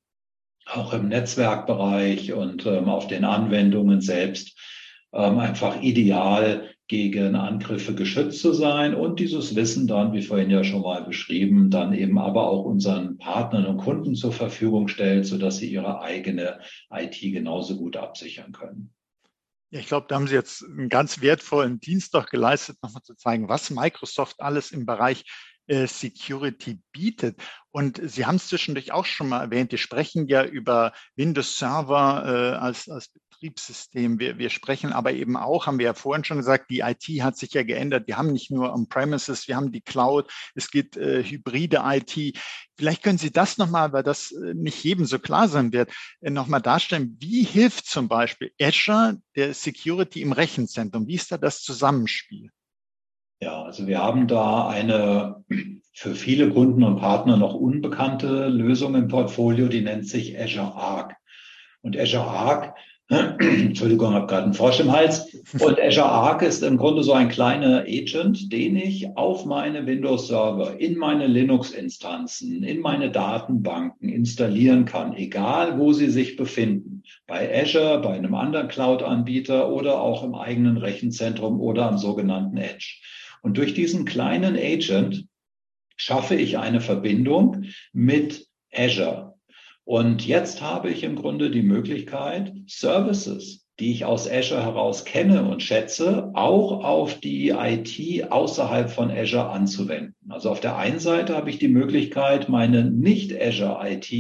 S3: auch im Netzwerkbereich und ähm, auf den Anwendungen selbst ähm, einfach ideal gegen Angriffe geschützt zu sein und dieses Wissen dann, wie vorhin ja schon mal beschrieben, dann eben aber auch unseren Partnern und Kunden zur Verfügung stellt, sodass sie ihre eigene IT genauso gut absichern können.
S1: Ja, ich glaube, da haben Sie jetzt einen ganz wertvollen Dienst doch geleistet, nochmal zu zeigen, was Microsoft alles im Bereich äh, Security bietet. Und Sie haben es zwischendurch auch schon mal erwähnt, wir sprechen ja über Windows Server äh, als, als Betriebssystem. Wir, wir sprechen aber eben auch, haben wir ja vorhin schon gesagt, die IT hat sich ja geändert. Wir haben nicht nur On-Premises, wir haben die Cloud, es gibt äh, hybride IT. Vielleicht können Sie das nochmal, weil das äh, nicht jedem so klar sein wird, äh, nochmal darstellen. Wie hilft zum Beispiel Azure der Security im Rechenzentrum? Wie ist da das Zusammenspiel?
S3: Ja, also wir haben da eine für viele Kunden und Partner noch unbekannte Lösung im Portfolio, die nennt sich Azure Arc. Und Azure Arc Entschuldigung, habe gerade einen Frosch im Hals. Und Azure Arc ist im Grunde so ein kleiner Agent, den ich auf meine Windows-Server, in meine Linux-Instanzen, in meine Datenbanken installieren kann, egal wo sie sich befinden. Bei Azure, bei einem anderen Cloud-Anbieter oder auch im eigenen Rechenzentrum oder am sogenannten Edge. Und durch diesen kleinen Agent schaffe ich eine Verbindung mit Azure. Und jetzt habe ich im Grunde die Möglichkeit, Services die ich aus Azure heraus kenne und schätze, auch auf die IT außerhalb von Azure anzuwenden. Also auf der einen Seite habe ich die Möglichkeit, meine Nicht-Azure-IT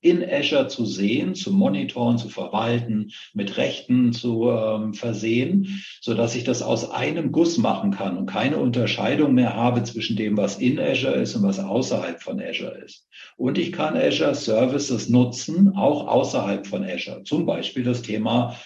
S3: in Azure zu sehen, zu monitoren, zu verwalten, mit Rechten zu ähm, versehen, so dass ich das aus einem Guss machen kann und keine Unterscheidung mehr habe zwischen dem, was in Azure ist und was außerhalb von Azure ist. Und ich kann Azure Services nutzen, auch außerhalb von Azure. Zum Beispiel das Thema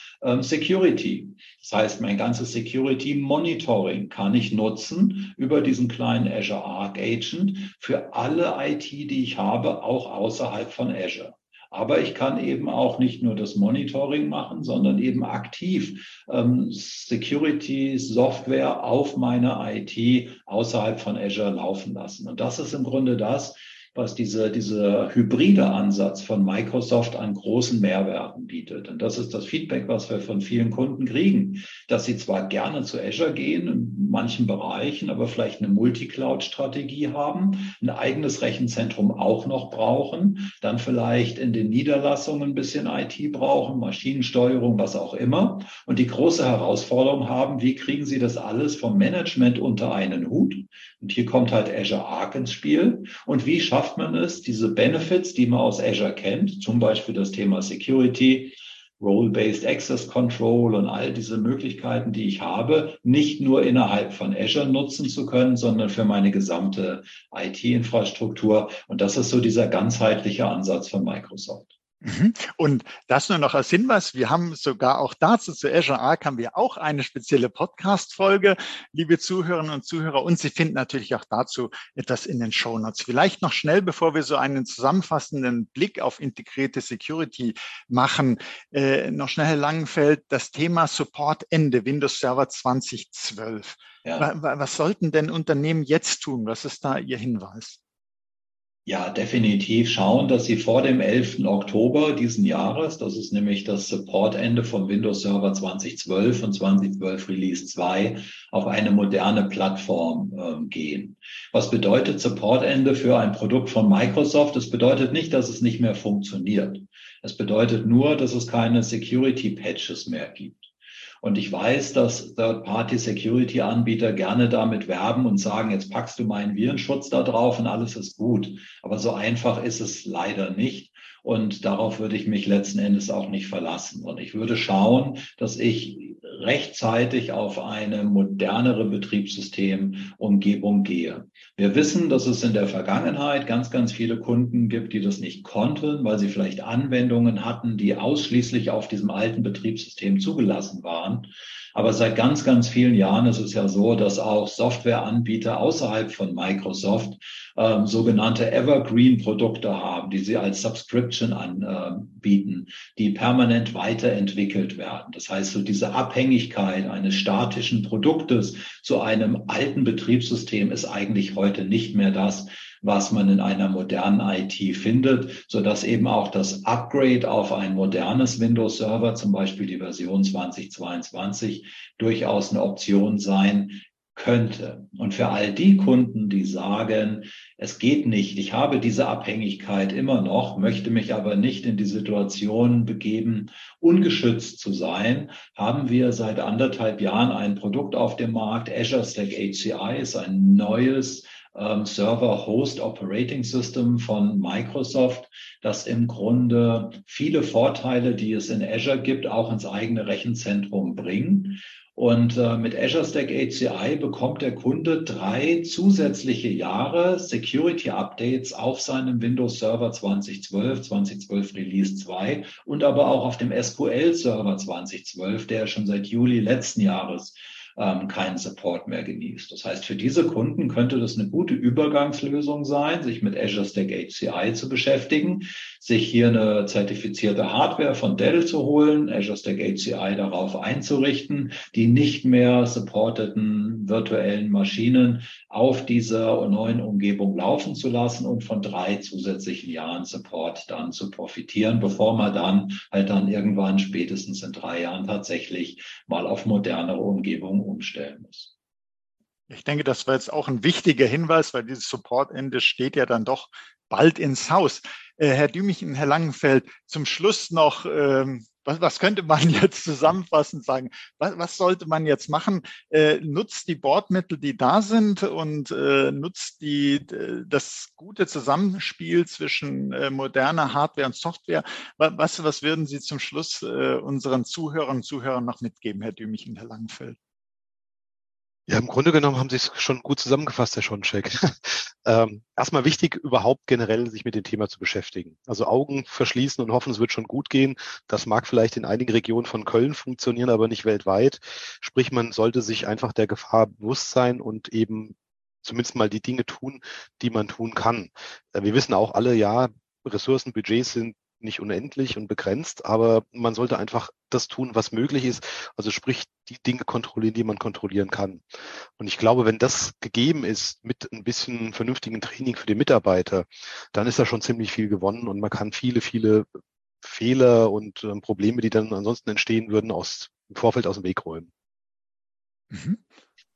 S3: Security. Das heißt, mein ganzes Security Monitoring kann ich nutzen über diesen kleinen Azure Arc Agent für alle IT, die ich habe, auch außerhalb von Azure. Aber ich kann eben auch nicht nur das Monitoring machen, sondern eben aktiv ähm, Security-Software auf meiner IT außerhalb von Azure laufen lassen. Und das ist im Grunde das, was diese, dieser hybride Ansatz von Microsoft an großen Mehrwerten bietet. Und das ist das Feedback, was wir von vielen Kunden kriegen, dass sie zwar gerne zu Azure gehen, in manchen Bereichen, aber vielleicht eine Multicloud-Strategie haben, ein eigenes Rechenzentrum auch noch brauchen, dann vielleicht in den Niederlassungen ein bisschen IT brauchen, Maschinensteuerung, was auch immer. Und die große Herausforderung haben, wie kriegen sie das alles vom Management unter einen Hut? Und hier kommt halt Azure Arc ins Spiel. Und wie schaffen schafft man es, diese Benefits, die man aus Azure kennt, zum Beispiel das Thema Security, Role-Based Access Control und all diese Möglichkeiten, die ich habe, nicht nur innerhalb von Azure nutzen zu können, sondern für meine gesamte IT-Infrastruktur. Und das ist so dieser ganzheitliche Ansatz von Microsoft.
S1: Mhm. Und das nur noch als Hinweis, wir haben sogar auch dazu zu Azure Arc haben wir auch eine spezielle Podcast-Folge, liebe Zuhörerinnen und Zuhörer. Und Sie finden natürlich auch dazu etwas in den Show Notes. Vielleicht noch schnell, bevor wir so einen zusammenfassenden Blick auf integrierte Security machen, äh, noch schnell Herr Langenfeld, das Thema Support Ende Windows Server 2012. Ja. Was sollten denn Unternehmen jetzt tun? Was ist da Ihr Hinweis?
S3: Ja, definitiv schauen, dass Sie vor dem 11. Oktober diesen Jahres, das ist nämlich das Supportende von Windows Server 2012 und 2012 Release 2, auf eine moderne Plattform äh, gehen. Was bedeutet Supportende für ein Produkt von Microsoft? Es bedeutet nicht, dass es nicht mehr funktioniert. Es bedeutet nur, dass es keine Security Patches mehr gibt. Und ich weiß, dass Third-Party-Security-Anbieter gerne damit werben und sagen, jetzt packst du meinen Virenschutz da drauf und alles ist gut. Aber so einfach ist es leider nicht. Und darauf würde ich mich letzten Endes auch nicht verlassen. Und ich würde schauen, dass ich rechtzeitig auf eine modernere Betriebssystemumgebung gehe. Wir wissen, dass es in der Vergangenheit ganz, ganz viele Kunden gibt, die das nicht konnten, weil sie vielleicht Anwendungen hatten, die ausschließlich auf diesem alten Betriebssystem zugelassen waren. Aber seit ganz, ganz vielen Jahren ist es ja so, dass auch Softwareanbieter außerhalb von Microsoft ähm, sogenannte Evergreen-Produkte haben, die sie als Subscription anbieten, die permanent weiterentwickelt werden. Das heißt, so diese Abhängigkeit eines statischen Produktes zu einem alten Betriebssystem ist eigentlich heute nicht mehr das, was man in einer modernen IT findet, so dass eben auch das Upgrade auf ein modernes Windows Server, zum Beispiel die Version 2022, durchaus eine Option sein könnte. Und für all die Kunden, die sagen, es geht nicht, ich habe diese Abhängigkeit immer noch, möchte mich aber nicht in die Situation begeben, ungeschützt zu sein, haben wir seit anderthalb Jahren ein Produkt auf dem Markt. Azure Stack HCI ist ein neues ähm, Server Host Operating System von Microsoft, das im Grunde viele Vorteile, die es in Azure gibt, auch ins eigene Rechenzentrum bringen. Und äh, mit Azure Stack HCI bekommt der Kunde drei zusätzliche Jahre Security Updates auf seinem Windows Server 2012, 2012 Release 2 und aber auch auf dem SQL Server 2012, der schon seit Juli letzten Jahres ähm, keinen Support mehr genießt. Das heißt, für diese Kunden könnte das eine gute Übergangslösung sein, sich mit Azure Stack HCI zu beschäftigen, sich hier eine zertifizierte Hardware von Dell zu holen, Azure Stack HCI darauf einzurichten, die nicht mehr supporteten virtuellen Maschinen auf dieser neuen Umgebung laufen zu lassen und von drei zusätzlichen Jahren Support dann zu profitieren, bevor man dann halt dann irgendwann spätestens in drei Jahren tatsächlich mal auf modernere Umgebung umstellen muss.
S1: Ich denke, das war jetzt auch ein wichtiger Hinweis, weil dieses Support-Ende steht ja dann doch bald ins Haus. Äh, Herr Dümich und Herr Langenfeld, zum Schluss noch, ähm, was, was könnte man jetzt zusammenfassend sagen? Was, was sollte man jetzt machen? Äh, nutzt die Bordmittel, die da sind und äh, nutzt die, das gute Zusammenspiel zwischen moderner Hardware und Software. Was, was würden Sie zum Schluss unseren Zuhörern und Zuhörern noch mitgeben, Herr Dümich und Herr Langenfeld?
S2: Ja, im Grunde genommen haben Sie es schon gut zusammengefasst, Herr Schoncheck. ähm, erstmal wichtig, überhaupt generell sich mit dem Thema zu beschäftigen. Also Augen verschließen und hoffen, es wird schon gut gehen. Das mag vielleicht in einigen Regionen von Köln funktionieren, aber nicht weltweit. Sprich, man sollte sich einfach der Gefahr bewusst sein und eben zumindest mal die Dinge tun, die man tun kann. Äh, wir wissen auch alle, ja, Ressourcen, Budgets sind nicht unendlich und begrenzt, aber man sollte einfach das tun, was möglich ist. Also sprich, die Dinge kontrollieren, die man kontrollieren kann. Und ich glaube, wenn das gegeben ist mit ein bisschen vernünftigen Training für die Mitarbeiter, dann ist da schon ziemlich viel gewonnen und man kann viele, viele Fehler und äh, Probleme, die dann ansonsten entstehen würden, aus, im Vorfeld aus dem Weg räumen.
S3: Mhm.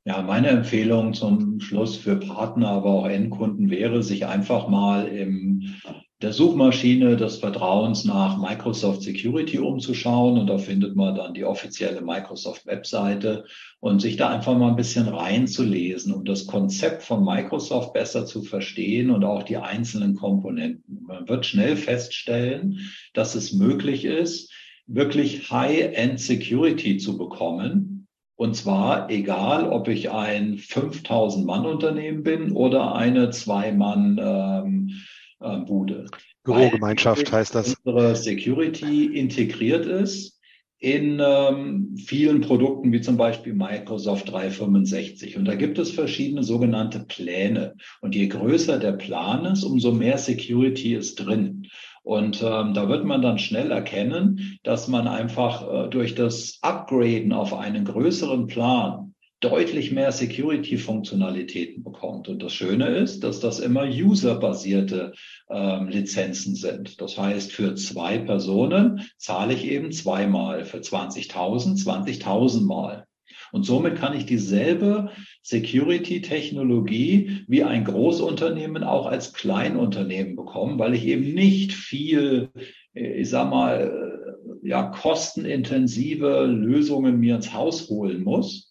S3: Ja, meine Empfehlung zum Schluss für Partner, aber auch Endkunden wäre, sich einfach mal im der Suchmaschine des Vertrauens nach Microsoft Security umzuschauen und da findet man dann die offizielle Microsoft Webseite und sich da einfach mal ein bisschen reinzulesen, um das Konzept von Microsoft besser zu verstehen und auch die einzelnen Komponenten. Man wird schnell feststellen, dass es möglich ist, wirklich High-End Security zu bekommen. Und zwar egal, ob ich ein 5000 Mann Unternehmen bin oder eine Zwei-Mann ähm, äh, Bude.
S2: Bürogemeinschaft heißt das.
S3: Unsere Security integriert ist in ähm, vielen Produkten, wie zum Beispiel Microsoft 365. Und da gibt es verschiedene sogenannte Pläne. Und je größer der Plan ist, umso mehr Security ist drin. Und ähm, da wird man dann schnell erkennen, dass man einfach äh, durch das Upgraden auf einen größeren Plan deutlich mehr Security-Funktionalitäten bekommt. Und das Schöne ist, dass das immer userbasierte ähm, Lizenzen sind. Das heißt, für zwei Personen zahle ich eben zweimal, für 20.000 20.000 Mal. Und somit kann ich dieselbe Security-Technologie wie ein Großunternehmen auch als Kleinunternehmen bekommen, weil ich eben nicht viel, äh, ich sag mal, äh, ja, kostenintensive Lösungen mir ins Haus holen muss,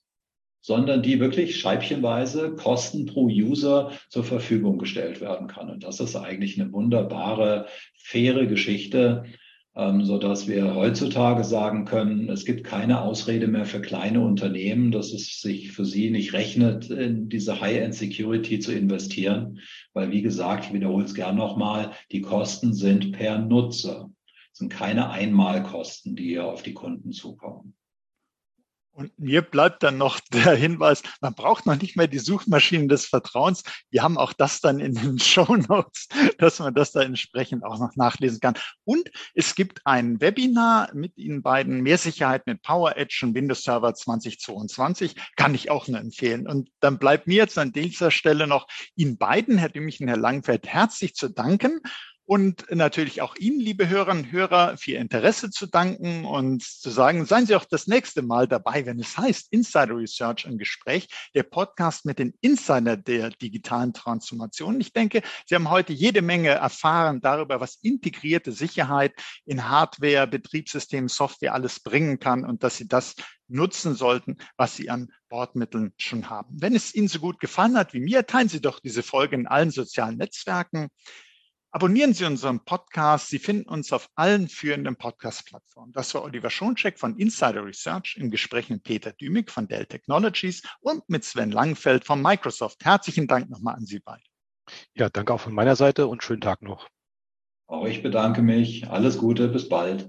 S3: sondern die wirklich scheibchenweise Kosten pro User zur Verfügung gestellt werden kann. Und das ist eigentlich eine wunderbare, faire Geschichte, ähm, so dass wir heutzutage sagen können, es gibt keine Ausrede mehr für kleine Unternehmen, dass es sich für sie nicht rechnet, in diese High-End Security zu investieren, weil wie gesagt, ich wiederhole es gern nochmal, die Kosten sind per Nutzer. Es sind keine Einmalkosten, die hier auf die Kunden zukommen.
S1: Und mir bleibt dann noch der Hinweis, man braucht noch nicht mehr die Suchmaschinen des Vertrauens. Wir haben auch das dann in den Show Notes, dass man das da entsprechend auch noch nachlesen kann. Und es gibt ein Webinar mit Ihnen beiden, Mehr Sicherheit mit Power Edge und Windows Server 2022, kann ich auch nur empfehlen. Und dann bleibt mir jetzt an dieser Stelle noch Ihnen beiden, Herr Dümmich und Herr Langfeld, herzlich zu danken und natürlich auch Ihnen, liebe Hörerinnen und Hörer, für Ihr Interesse zu danken und zu sagen, seien Sie auch das nächste Mal dabei, wenn es heißt Insider Research im Gespräch, der Podcast mit den Insider der digitalen Transformation. Ich denke, Sie haben heute jede Menge erfahren darüber, was integrierte Sicherheit in Hardware, Betriebssystemen, Software alles bringen kann und dass Sie das nutzen sollten, was Sie an Bordmitteln schon haben. Wenn es Ihnen so gut gefallen hat wie mir, teilen Sie doch diese Folge in allen sozialen Netzwerken. Abonnieren Sie unseren Podcast. Sie finden uns auf allen führenden Podcast-Plattformen. Das war Oliver Schoncheck von Insider Research im Gespräch mit Peter Dümig von Dell Technologies und mit Sven Langfeld von Microsoft. Herzlichen Dank nochmal an Sie beide.
S2: Ja, danke auch von meiner Seite und schönen Tag noch.
S3: Auch ich bedanke mich. Alles Gute, bis bald.